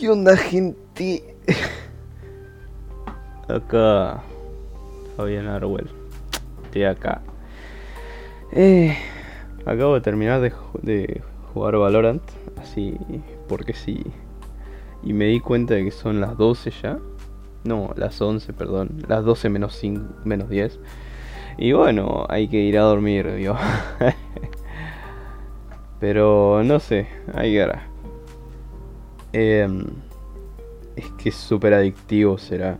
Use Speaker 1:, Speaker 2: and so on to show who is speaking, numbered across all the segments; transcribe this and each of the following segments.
Speaker 1: ¿Qué onda, gente? Acá, Fabián Arwell. Estoy acá. Eh, acabo de terminar de, de jugar Valorant, así porque sí. Y me di cuenta de que son las 12 ya. No, las 11, perdón. Las 12 menos, 5, menos 10. Y bueno, hay que ir a dormir, digo. Pero no sé, ahí hará. Eh, es que es súper adictivo será.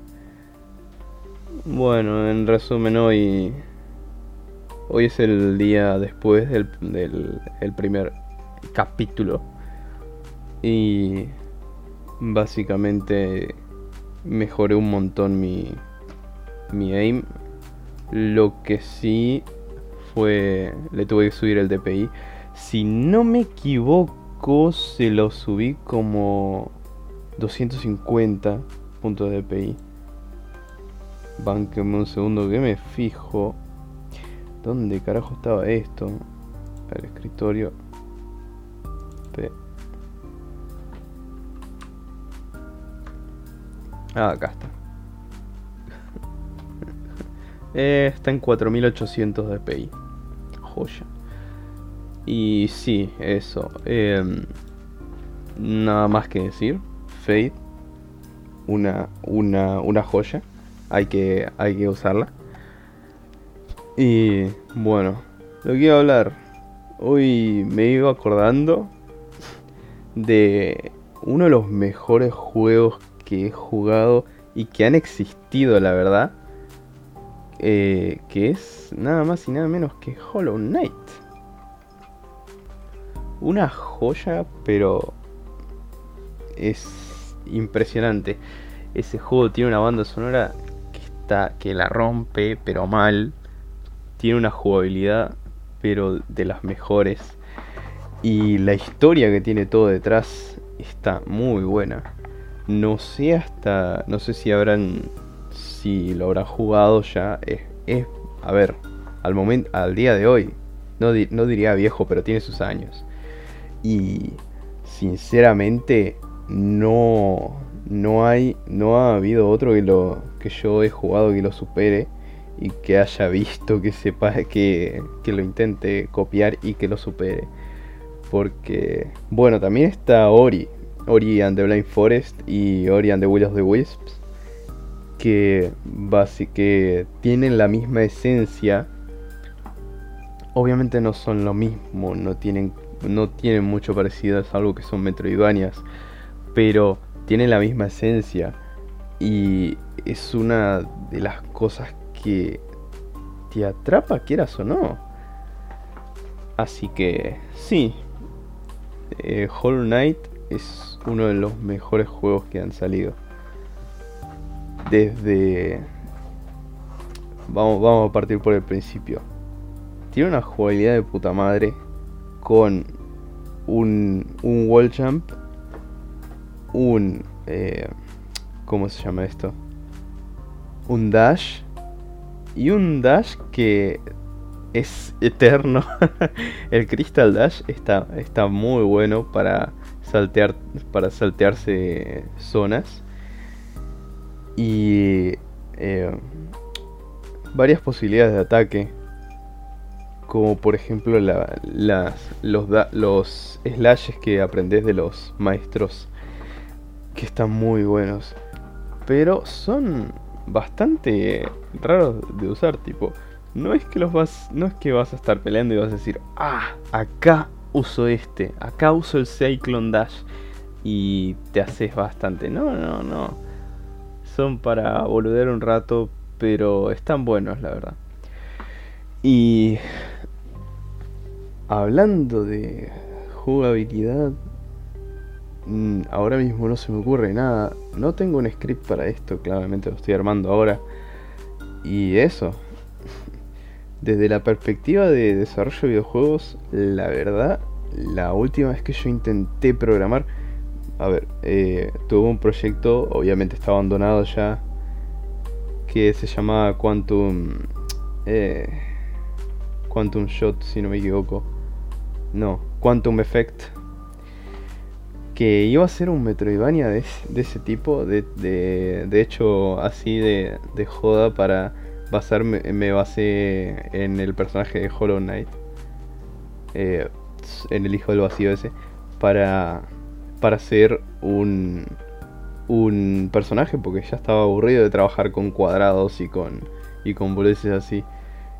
Speaker 1: Bueno, en resumen hoy... Hoy es el día después del, del el primer capítulo. Y básicamente mejoré un montón mi, mi aim. Lo que sí fue... Le tuve que subir el DPI. Si no me equivoco, se lo subí como 250 puntos de DPI. Bánqueme un segundo que me fijo. ¿Dónde carajo estaba esto? El escritorio. Ah, acá está. eh, está en 4800 DPI. Joya. Y sí, eso. Eh, nada más que decir. Fade. Una, una, una joya. Hay que, hay que usarla. Y bueno, lo que iba a hablar. Hoy me iba acordando de uno de los mejores juegos que he jugado y que han existido, la verdad. Eh, que es nada más y nada menos que Hollow Knight. Una joya, pero es impresionante. Ese juego tiene una banda sonora que está que la rompe, pero mal. Tiene una jugabilidad, pero de las mejores. Y la historia que tiene todo detrás está muy buena. No sé hasta. No sé si habrán. Si lo habrán jugado ya. Es. es a ver. Al momento. Al día de hoy. No, no diría viejo, pero tiene sus años. Y. Sinceramente. No. No hay. No ha habido otro que lo. que yo he jugado que lo supere. Y que haya visto, que sepa, que, que lo intente copiar y que lo supere. Porque. Bueno, también está Ori. Ori and the Blind Forest y Ori and the Will of the Wisps, que, que tienen la misma esencia. Obviamente no son lo mismo, no tienen, no tienen mucho parecido, es algo que son Metroidvanias, pero tienen la misma esencia y es una de las cosas que te atrapa, quieras o no. Así que sí, eh, Hollow Knight es uno de los mejores juegos que han salido. Desde... Vamos, vamos a partir por el principio. Tiene una jugabilidad de puta madre con un, un wall jump, un... Eh, ¿Cómo se llama esto? Un dash. Y un dash que es eterno. el Crystal Dash está, está muy bueno para saltear para saltearse zonas y eh, varias posibilidades de ataque como por ejemplo los, los slashes que aprendes de los maestros que están muy buenos pero son bastante raros de usar tipo no es que los vas no es que vas a estar peleando y vas a decir ah acá uso este, acá uso el Cyclone Dash y te haces bastante. No, no, no. Son para boludear un rato, pero están buenos, la verdad. Y hablando de jugabilidad, mm, ahora mismo no se me ocurre nada. No tengo un script para esto, claramente lo estoy armando ahora. Y eso, desde la perspectiva de desarrollo de videojuegos, la verdad, la última vez que yo intenté programar, a ver, eh, tuve un proyecto, obviamente está abandonado ya, que se llamaba Quantum, eh, Quantum Shot, si no me equivoco. No, Quantum Effect, que iba a ser un Metroidvania de, ese tipo, de, de, hecho así de, de, joda para basarme, me basé en el personaje de Hollow Knight, eh, en el hijo del vacío ese, para, para ser un, un personaje, porque ya estaba aburrido de trabajar con cuadrados y con, y con boludeces así.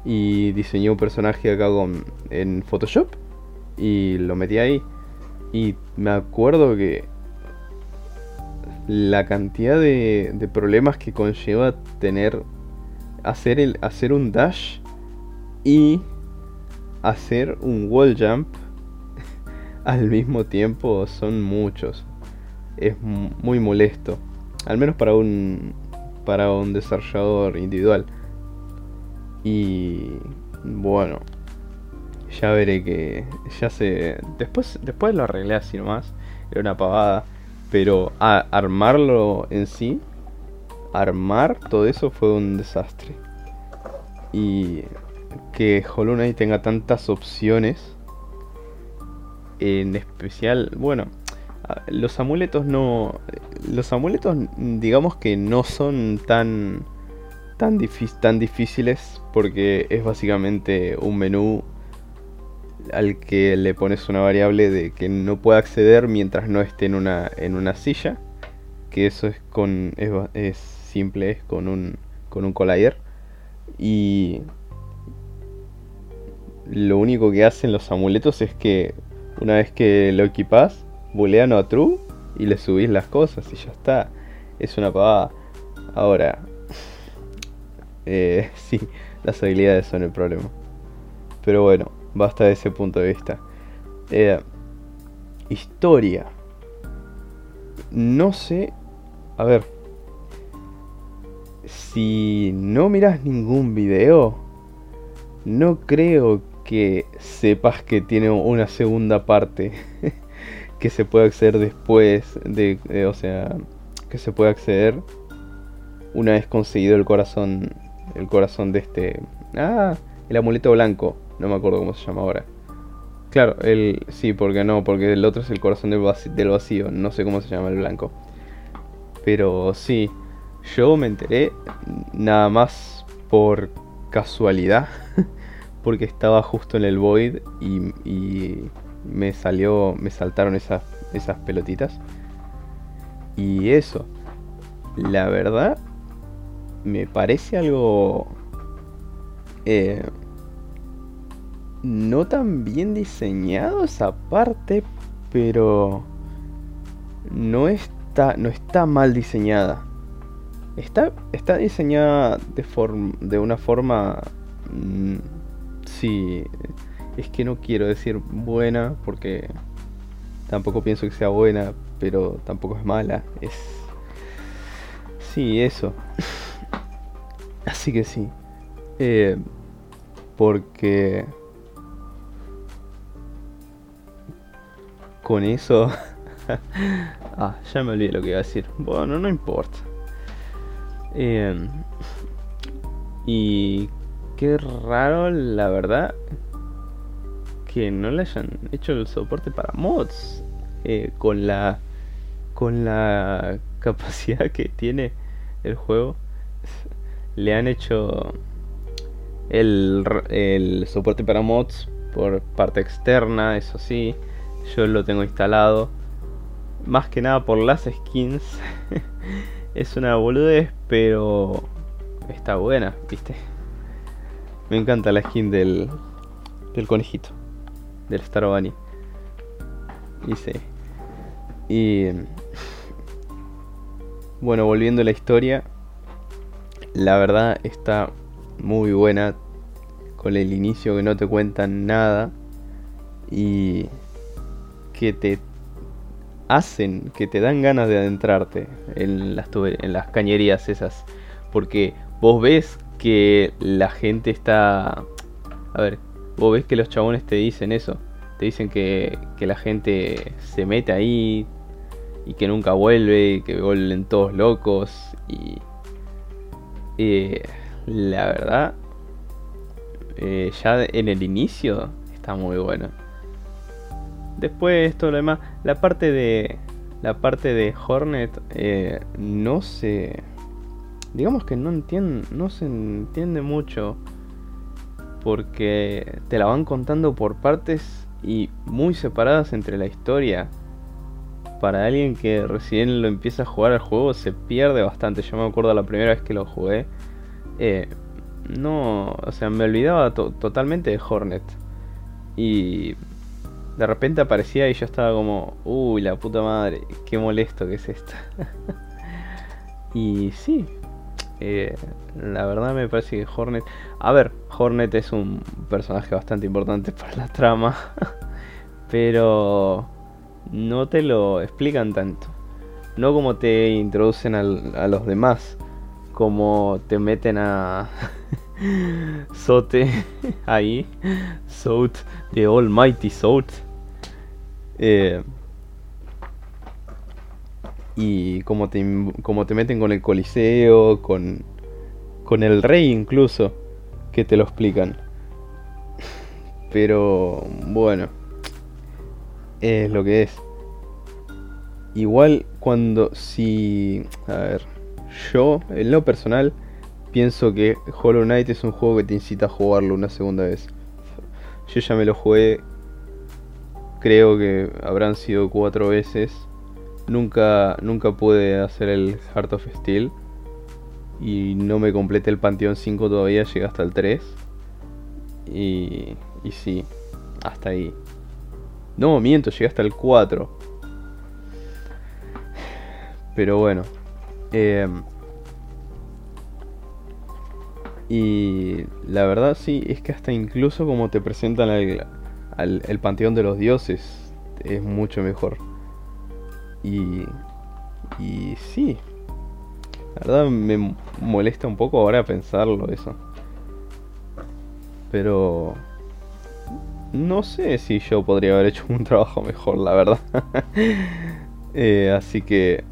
Speaker 1: Y diseñé un personaje acá con, en Photoshop y lo metí ahí. Y me acuerdo que la cantidad de, de problemas que conlleva tener hacer el hacer un dash y hacer un wall jump al mismo tiempo son muchos. Es muy molesto, al menos para un para un desarrollador individual. Y bueno, ya veré que ya se después después lo arreglé así nomás era una pavada pero armarlo en sí armar todo eso fue un desastre. Y que Hollow Knight tenga tantas opciones en especial bueno los amuletos no los amuletos digamos que no son tan tan, tan difíciles porque es básicamente un menú al que le pones una variable de que no pueda acceder mientras no esté en una, en una silla. Que eso es con. es, simple, es con un. con un collider. Y. Lo único que hacen los amuletos es que una vez que lo equipas, boolean a true y le subís las cosas y ya está. Es una pavada. Ahora. Eh, sí, las habilidades son el problema. Pero bueno, Basta de ese punto de vista. Eh, historia. No sé. A ver. Si no miras ningún video, no creo que sepas que tiene una segunda parte que se puede acceder después de, eh, o sea, que se puede acceder una vez conseguido el corazón, el corazón de este, ah, el amuleto blanco. No me acuerdo cómo se llama ahora. Claro, el. Sí, porque no, porque el otro es el corazón del vacío, No sé cómo se llama el blanco. Pero sí, yo me enteré nada más por casualidad. porque estaba justo en el void y, me salió. Me saltaron esas, esas pelotitas. Y eso. La verdad. Me parece algo. Eh, no tan bien diseñado esa parte, pero no está, no está mal diseñada. Está, está diseñada de, de una forma... Mm, sí, es que no quiero decir buena porque tampoco pienso que sea buena, pero tampoco es mala. Es... Sí, eso. Así que sí. Eh, porque con eso. ah, ya me olvidé lo que iba a decir. Bueno, no importa. Em, y qué raro, la verdad, que no le hayan hecho el soporte para mods eh, con la con la capacidad que tiene el juego. Le han hecho el, soporte para mods por parte externa, eso sí yo lo tengo instalado. Más que nada por las skins. es una boludez, pero está buena, ¿viste? Me encanta la skin del, del conejito, del Star Bunny. Dice. Y. Bueno, volviendo a la historia. La verdad está muy buena. Con el inicio que no te cuentan nada. Y que te hacen, que te dan ganas de adentrarte en las, en las cañerías esas. Porque vos ves que la gente está... A ver, vos ves que los chabones te dicen eso. Te dicen que, que la gente se mete ahí y que nunca vuelve, que vuelven todos locos. Y eh, la verdad, eh, ya en el inicio está muy bueno. Después todo lo demás, la parte de, la parte de Hornet eh, no se... Digamos que no, entiende, no se entiende mucho porque te la van contando por partes y muy separadas entre la historia. Para alguien que recién lo empieza a jugar al juego se pierde bastante. Yo me acuerdo la primera vez que lo jugué. Eh, no, o sea, me olvidaba totalmente de Hornet. Y de repente aparecía y yo estaba como, uy, la puta madre, qué molesto que es esto. y sí, eh, la verdad me parece que Hornet... A ver, Hornet es un personaje bastante importante para la trama. pero no te lo explican tanto. No como te introducen a los demás. Como te meten a... Sote ahí. Sout, the Almighty Sout eh, y como te, como te meten con el Coliseo, con, con el rey incluso, que te lo explican. Pero bueno, es lo que es. Igual cuando si... A ver, yo en lo personal pienso que Hollow Knight es un juego que te incita a jugarlo una segunda vez. Yo ya me lo jugué creo que habrán sido cuatro veces. Nunca, nunca pude hacer el Heart of Steel. Y no me completé el Panteón 5 todavía, llegué hasta el 3. Y, y sí, hasta ahí. No, miento, llegué hasta el 4. Pero bueno. Em, y la verdad sí, es que hasta incluso como te presentan el, el panteón de los dioses es mucho mejor. Y, y sí, la verdad me molesta un poco ahora pensarlo eso. Pero no sé si yo podría haber hecho un trabajo mejor, la verdad. Eh, así que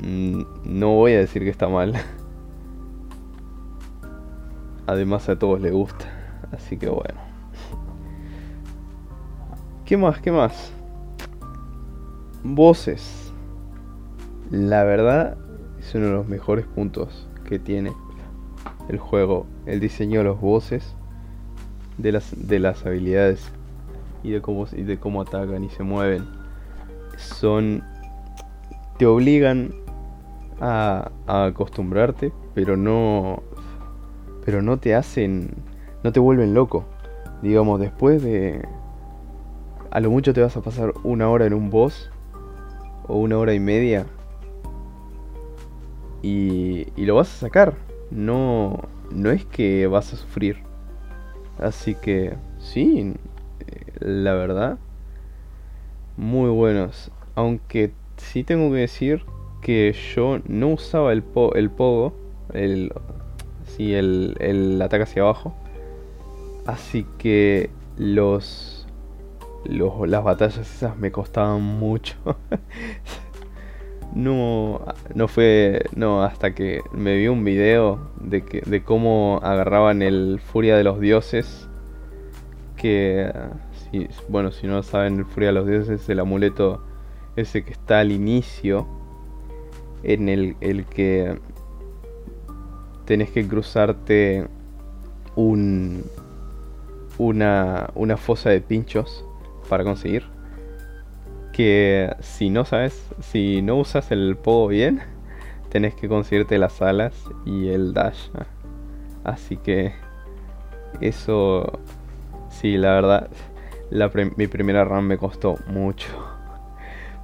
Speaker 1: mm, no voy a decir que está mal. Además a todos les gusta. Así que bueno. ¿Qué más? ¿Qué más? Voces. La verdad es uno de los mejores puntos que tiene el juego. El diseño de los voces, de las, de las habilidades y de, cómo, y de cómo atacan y se mueven. Son... Te obligan a, a acostumbrarte, pero no... Pero no te hacen... No te vuelven loco. Digamos, después de a lo mucho te vas a pasar una hora en un boss o una hora y media y, y lo vas a sacar. No, no es que vas a sufrir. Así que sí, la verdad, muy buenos. Aunque sí tengo que decir que yo no usaba el, el pogo, el, sí, el, el ataque hacia abajo. Así que los las batallas esas me costaban mucho. no, no fue, no, hasta que me vi un video de, que, de cómo agarraban el Furia de los Dioses. Que, bueno, si no saben, el Furia de los Dioses es el amuleto ese que está al inicio. En el, el que tenés que cruzarte un, una, una fosa de pinchos para conseguir. Que si no sabes, si no usas el pogo bien, tenés que conseguirte las alas y el dash. Así que eso, sí, la verdad, mi primera run me costó mucho.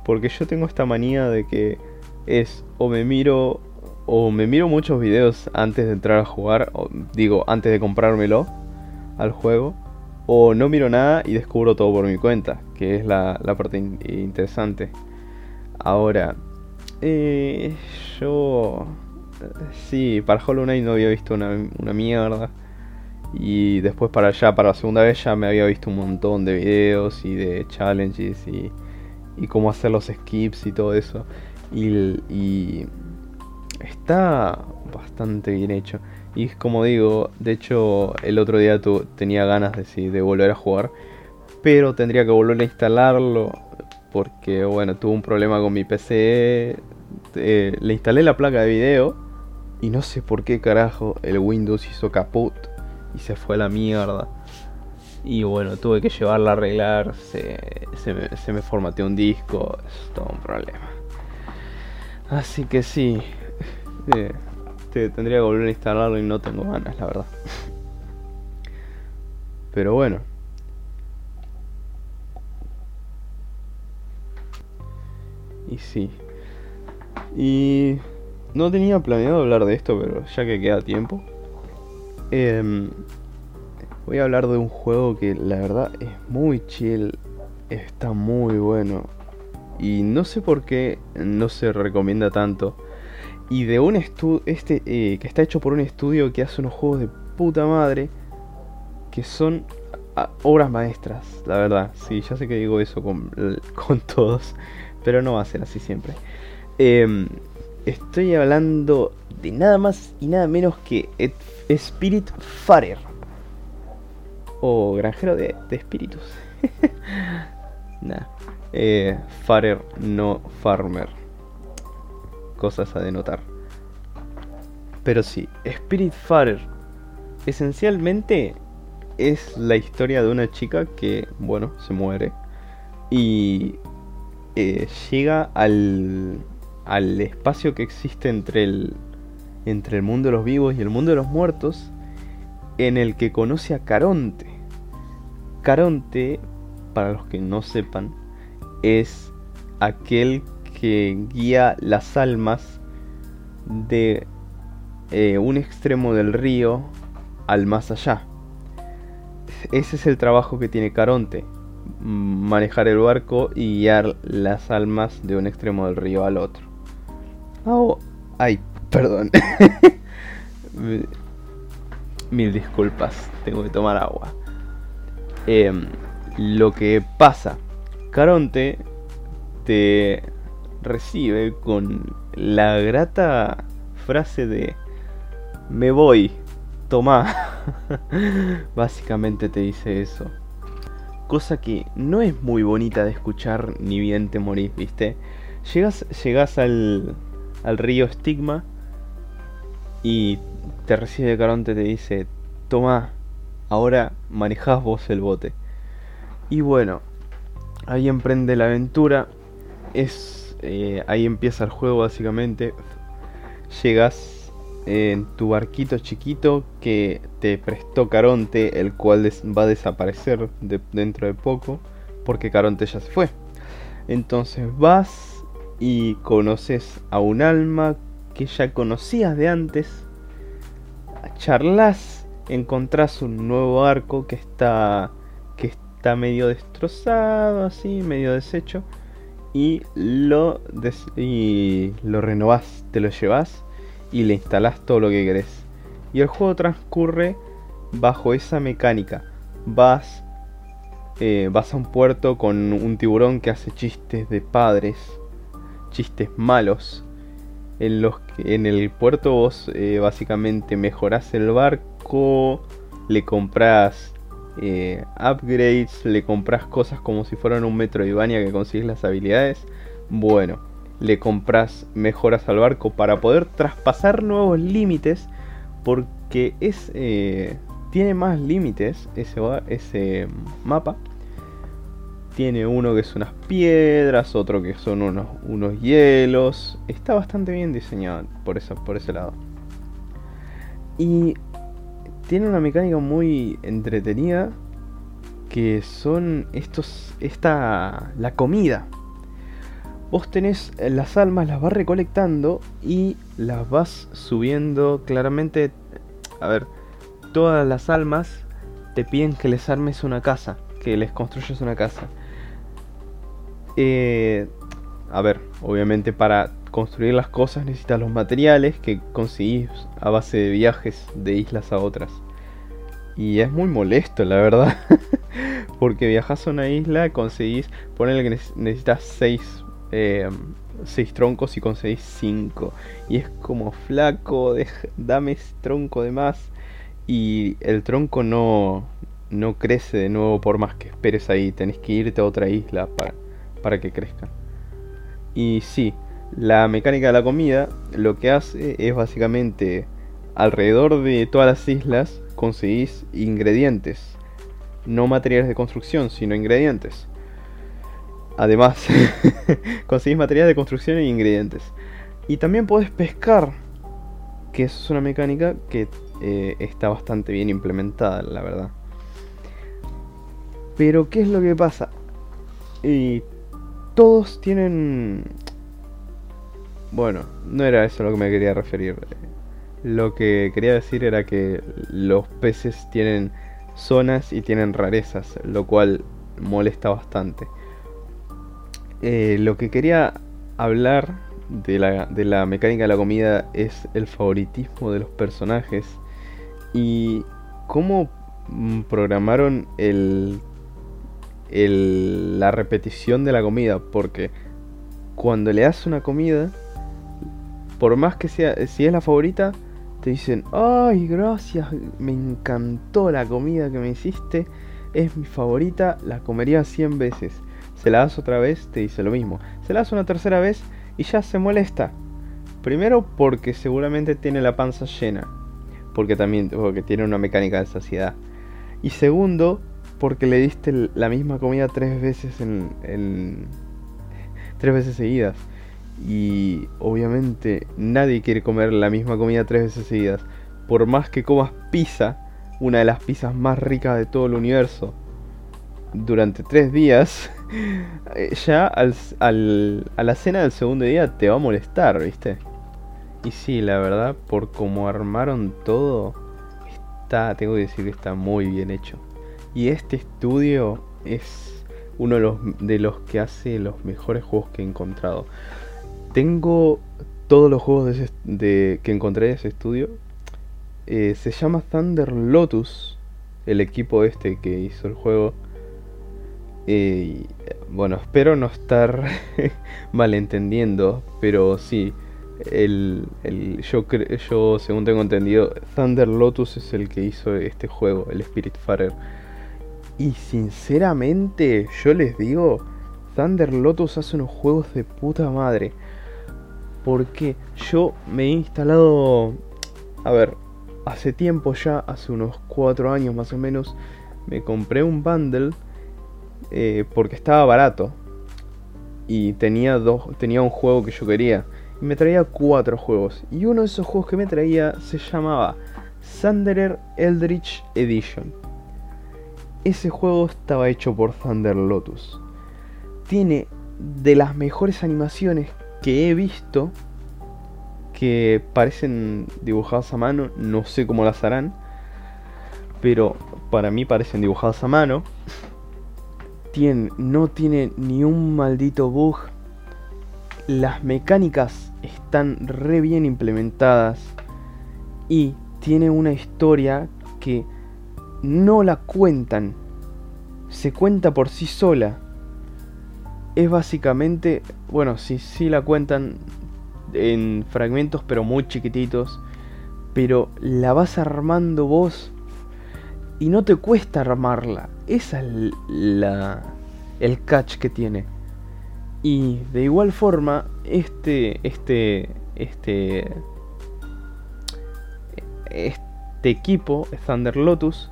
Speaker 1: Porque yo tengo esta manía de que es o me miro o me miro muchos videos antes de entrar a jugar, o digo, antes de comprármelo al juego, o no miro nada y descubro todo por mi cuenta, que es la, parte interesante. Ahora, eh, yo... Sí, para Hollow Knight no había visto una, mierda. Y después para allá, para la segunda vez, ya me había visto un montón de videos y de challenges y, y cómo hacer los skips y todo eso. Y, y está bastante bien hecho. Y como digo, de hecho el otro día tu, tenía ganas de, de volver a jugar, pero tendría que volver a instalarlo porque bueno, tuve un problema con mi PC. Eh, le instalé la placa de video y no sé por qué carajo el Windows hizo caput y se fue a la mierda. Y bueno, tuve que llevarla a arreglar, se, se, me, formateó un disco, es todo un problema. Así que sí, eh, tendría que volver a instalarlo y no tengo ganas, la verdad. Pero bueno. Y sí. Y no tenía planeado hablar de esto, pero ya que queda tiempo. Em, voy a hablar de un juego que la verdad es muy chill. Está muy bueno. Y no sé por qué no se recomienda tanto. Y de un estudio, este, eh, que está hecho por un estudio que hace unos juegos de puta madre. Que son ah, obras maestras, la verdad. Sí, ya sé que digo eso con, con todos. Pero no va a ser así siempre. Eh, Estoy hablando de nada más y nada menos que Spirit Farer. O granjero de, espíritus. nah. Eh, Farer, no Farmer. Cosas a denotar. Pero sí, Spirit Farer. Esencialmente es la historia de una chica que, bueno, se muere. Y eh, llega al, al espacio que existe entre el, entre el mundo de los vivos y el mundo de los muertos, en el que conoce a Caronte. Caronte, para los que no sepan, es aquel que guía las almas de eh, un extremo del río al más allá. Ese es el trabajo que tiene Caronte, manejar el barco y guiar las almas de un extremo del río al otro. Oh, ay, perdón. Mil disculpas, tengo que tomar agua. Em, lo que pasa, Caronte te recibe con la grata frase de me voy, toma. Básicamente te dice eso. Cosa que no es muy bonita de escuchar ni bien te morís, ¿viste? Llegas, llegas al, al río Stigma y te recibe Caronte, te dice, toma, ahora manejás vos el bote. Y bueno, ahí emprende la aventura, es eh, ahí empieza el juego básicamente. Llegas en tu barquito chiquito que te prestó Caronte, el cual va a desaparecer dentro de poco, porque Caronte ya se fue. Entonces vas y conoces a un alma que ya conocías de antes, charlas, encontrás un nuevo arco que está que está medio destrozado así, medio deshecho y lo y lo renovás, te lo llevas y le instalás todo lo que querés. Y el juego transcurre bajo esa mecánica. Vas eh, vas a un puerto con un tiburón que hace chistes de padres chistes malos. En, los en el puerto vos eh, básicamente mejorás el barco, le compras eh, upgrades, le compras cosas como si fueran un metro de Ivania que consigues las habilidades. Bueno, le compras mejoras al barco para poder traspasar nuevos límites porque es eh, tiene más límites ese, ese mapa tiene uno que es unas piedras, otro que son unos, unos hielos. Está bastante bien diseñado por, por ese lado. Y tiene una mecánica muy entretenida que son estos esta la comida. Vos tenés las almas, las vas recolectando y las vas subiendo claramente. A ver, todas las almas te piden que les armes una casa, que les construyas una casa. Eh, a ver, obviamente para construir las cosas necesitas los materiales que conseguís a base de viajes de islas a otras. Y es muy molesto, la verdad. Porque viajas a una isla, conseguís, ponele que necesitas 6 eh, troncos y conseguís 5. Y es como flaco, dame ese tronco de más. Y el tronco no, no crece de nuevo por más que esperes ahí. Tenés que irte a otra isla para, para que crezcan. Y sí, la mecánica de la comida lo que hace es básicamente alrededor de todas las islas conseguís ingredientes. No materiales de construcción, sino ingredientes. Además, conseguís materiales de construcción e ingredientes. Y también podés pescar, que eso es una mecánica que eh, está bastante bien implementada, la verdad. Pero, ¿qué es lo que pasa? Y todos tienen... Bueno, no era eso lo que me quería referir. Lo que quería decir era que los peces tienen zonas y tienen rarezas, lo cual molesta bastante. Eh, lo que quería hablar de la, de la mecánica de la comida es el favoritismo de los personajes y cómo mm, programaron el, el, la repetición de la comida, porque cuando le das una comida, por más que sea, si es la favorita, te dicen, ay, gracias, me encantó la comida que me hiciste, es mi favorita, la comería 100 veces. Se la das otra vez, te dice lo mismo. Se la das una tercera vez y ya se molesta. Primero porque seguramente tiene la panza llena, porque también porque tiene una mecánica de saciedad. Y segundo, porque le diste la misma comida tres veces en, en tres veces seguidas. Y obviamente nadie quiere comer la misma comida tres veces seguidas. Por más que comas pizza, una de las pizzas más ricas de todo el universo, durante tres días, ya al, a la cena del segundo día te va a molestar, ¿viste? Y sí, la verdad, por cómo armaron todo, está, tengo que decir que está muy bien hecho. Y este estudio es uno de los, de los que hace los mejores juegos que he encontrado. Tengo todos los juegos de, que encontré de ese estudio. Eh, se llama Thunder Lotus, el equipo este que hizo el juego. Eh, bueno, espero no estar malentendiendo, pero sí, el, el, yo, yo según tengo entendido, Thunder Lotus es el que hizo este juego, el Spirit Farer. Y sinceramente, yo les digo, Thunder Lotus hace unos juegos de puta madre. Porque yo me he instalado, a ver, hace tiempo ya, hace unos 4 años más o menos, me compré un bundle eh, porque estaba barato. Y tenía, dos, tenía un juego que yo quería. Y me traía cuatro juegos. Y uno de esos juegos que me traía se llamaba Thunderer Eldritch Edition. Ese juego estaba hecho por Thunder Lotus. Tiene de las mejores animaciones que he visto que parecen dibujadas a mano, no sé cómo las harán, pero para mí parecen dibujadas a mano. No tiene ni un maldito bug. Las mecánicas están re bien implementadas y tiene una historia que no la cuentan, se cuenta por sí sola es básicamente, bueno, sí, sí la cuentan en fragmentos pero muy chiquititos, pero la vas armando vos y no te cuesta armarla. Esa es la, el catch que tiene. Y de igual forma, este, este, este, este equipo, Thunder Lotus,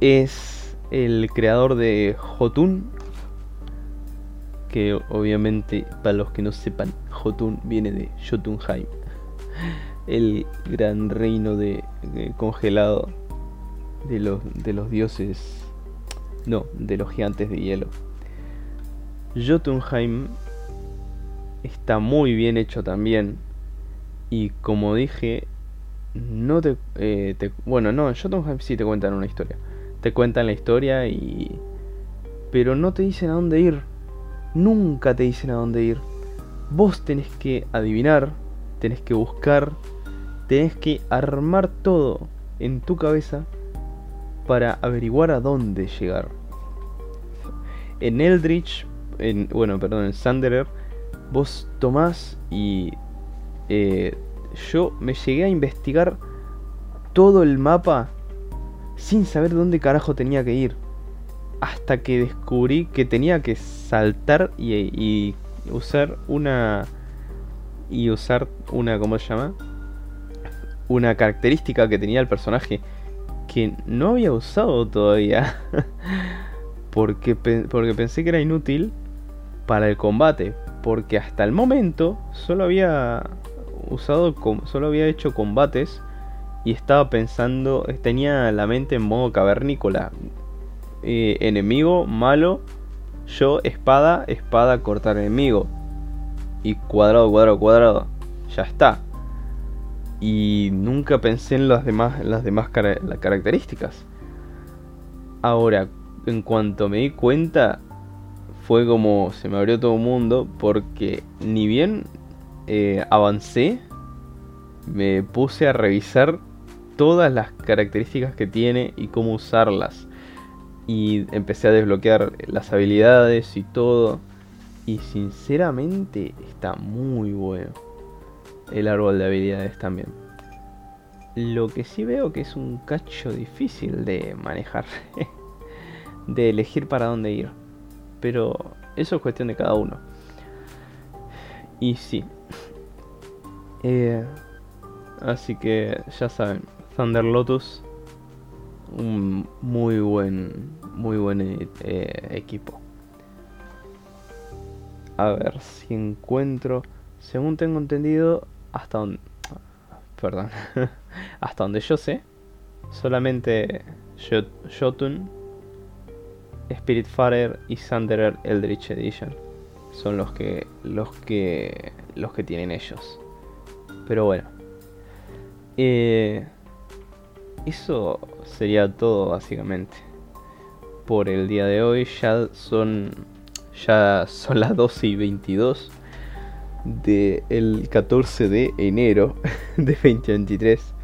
Speaker 1: es el creador de Jotun, que obviamente para los que no sepan, Jotun viene de Jotunheim, el gran reino de, congelado de los, de los dioses, no, de los gigantes de hielo. Jotunheim está muy bien hecho también y como dije, no te, eh, te bueno, no, Jotunheim sí te cuentan una historia. Te cuentan la historia y pero no te dicen a dónde ir nunca te dicen a dónde ir. Vos tenés que adivinar, tenés que buscar, tenés que armar todo en tu cabeza para averiguar a dónde llegar. En Eldritch, en, bueno, perdón, en Sanderer, vos tomás y eh, yo me llegué a investigar todo el mapa sin saber dónde carajo tenía que ir. hasta que descubrí que tenía que saltar y, y usar una y usar una cómo se llama una característica que tenía el personaje que no había usado todavía porque porque pensé que era inútil para el combate porque hasta el momento solo había usado solo había hecho combates y estaba pensando tenía la mente en modo cavernícola eh, enemigo, malo, yo, espada, espada, cortar enemigo. Y cuadrado, cuadrado, cuadrado. Ya está. Y nunca pensé en las demás, las demás características. Ahora, en cuanto me di cuenta, fue como se me abrió todo un mundo porque ni bien eh, avancé, me puse a revisar todas las características que tiene y cómo usarlas y empecé a desbloquear las habilidades y todo. Y sinceramente está muy bueno. El árbol de habilidades también. Lo que sí veo que es un cacho difícil de manejar. de elegir para dónde ir. Pero eso es cuestión de cada uno. Y sí. Eh, así que ya saben. Thunder Lotus un muy buen, muy buen eh, equipo. A ver si encuentro, según tengo entendido, hasta donde, perdón, hasta donde yo sé, solamente Jotun, Spiritfarer y Sunderer Eldritch Edition son los que los que los que tienen ellos. Pero bueno. Eh, eso sería todo básicamente por el día de hoy. Ya son, ya son las 12 y 22 del 14 de enero de 2023.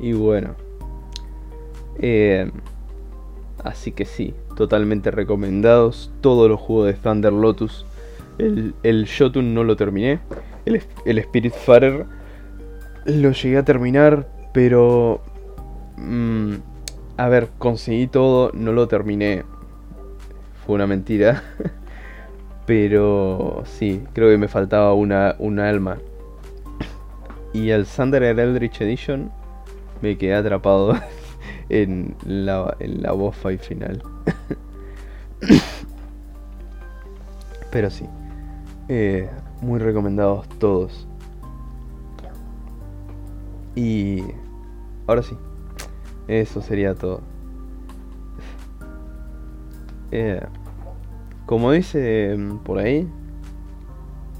Speaker 1: Y bueno, eh, así que sí, totalmente recomendados todos los juegos de Thunder Lotus. El, el Shotun no lo terminé. El, el Spiritfarer lo llegué a terminar, pero Mm, a ver, conseguí todo, no lo terminé. Fue una mentira. Pero sí, creo que me faltaba una, una alma. Y el Thunder Eldritch Edition me quedé atrapado en la, en la fight final. Pero sí, eh, muy recomendados todos. Y ahora sí, eso sería todo. Eh, como dice mm, por ahí,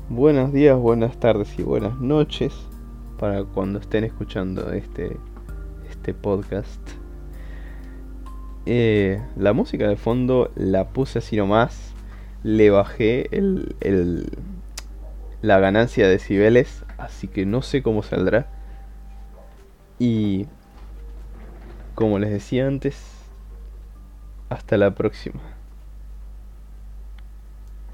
Speaker 1: buenos días, buenas tardes y buenas noches para cuando estén escuchando este, este podcast. Eh, la música de fondo la puse así nomás. Le bajé el, el, la ganancia de decibeles, así que no sé cómo saldrá. Y como les decía antes, hasta la próxima.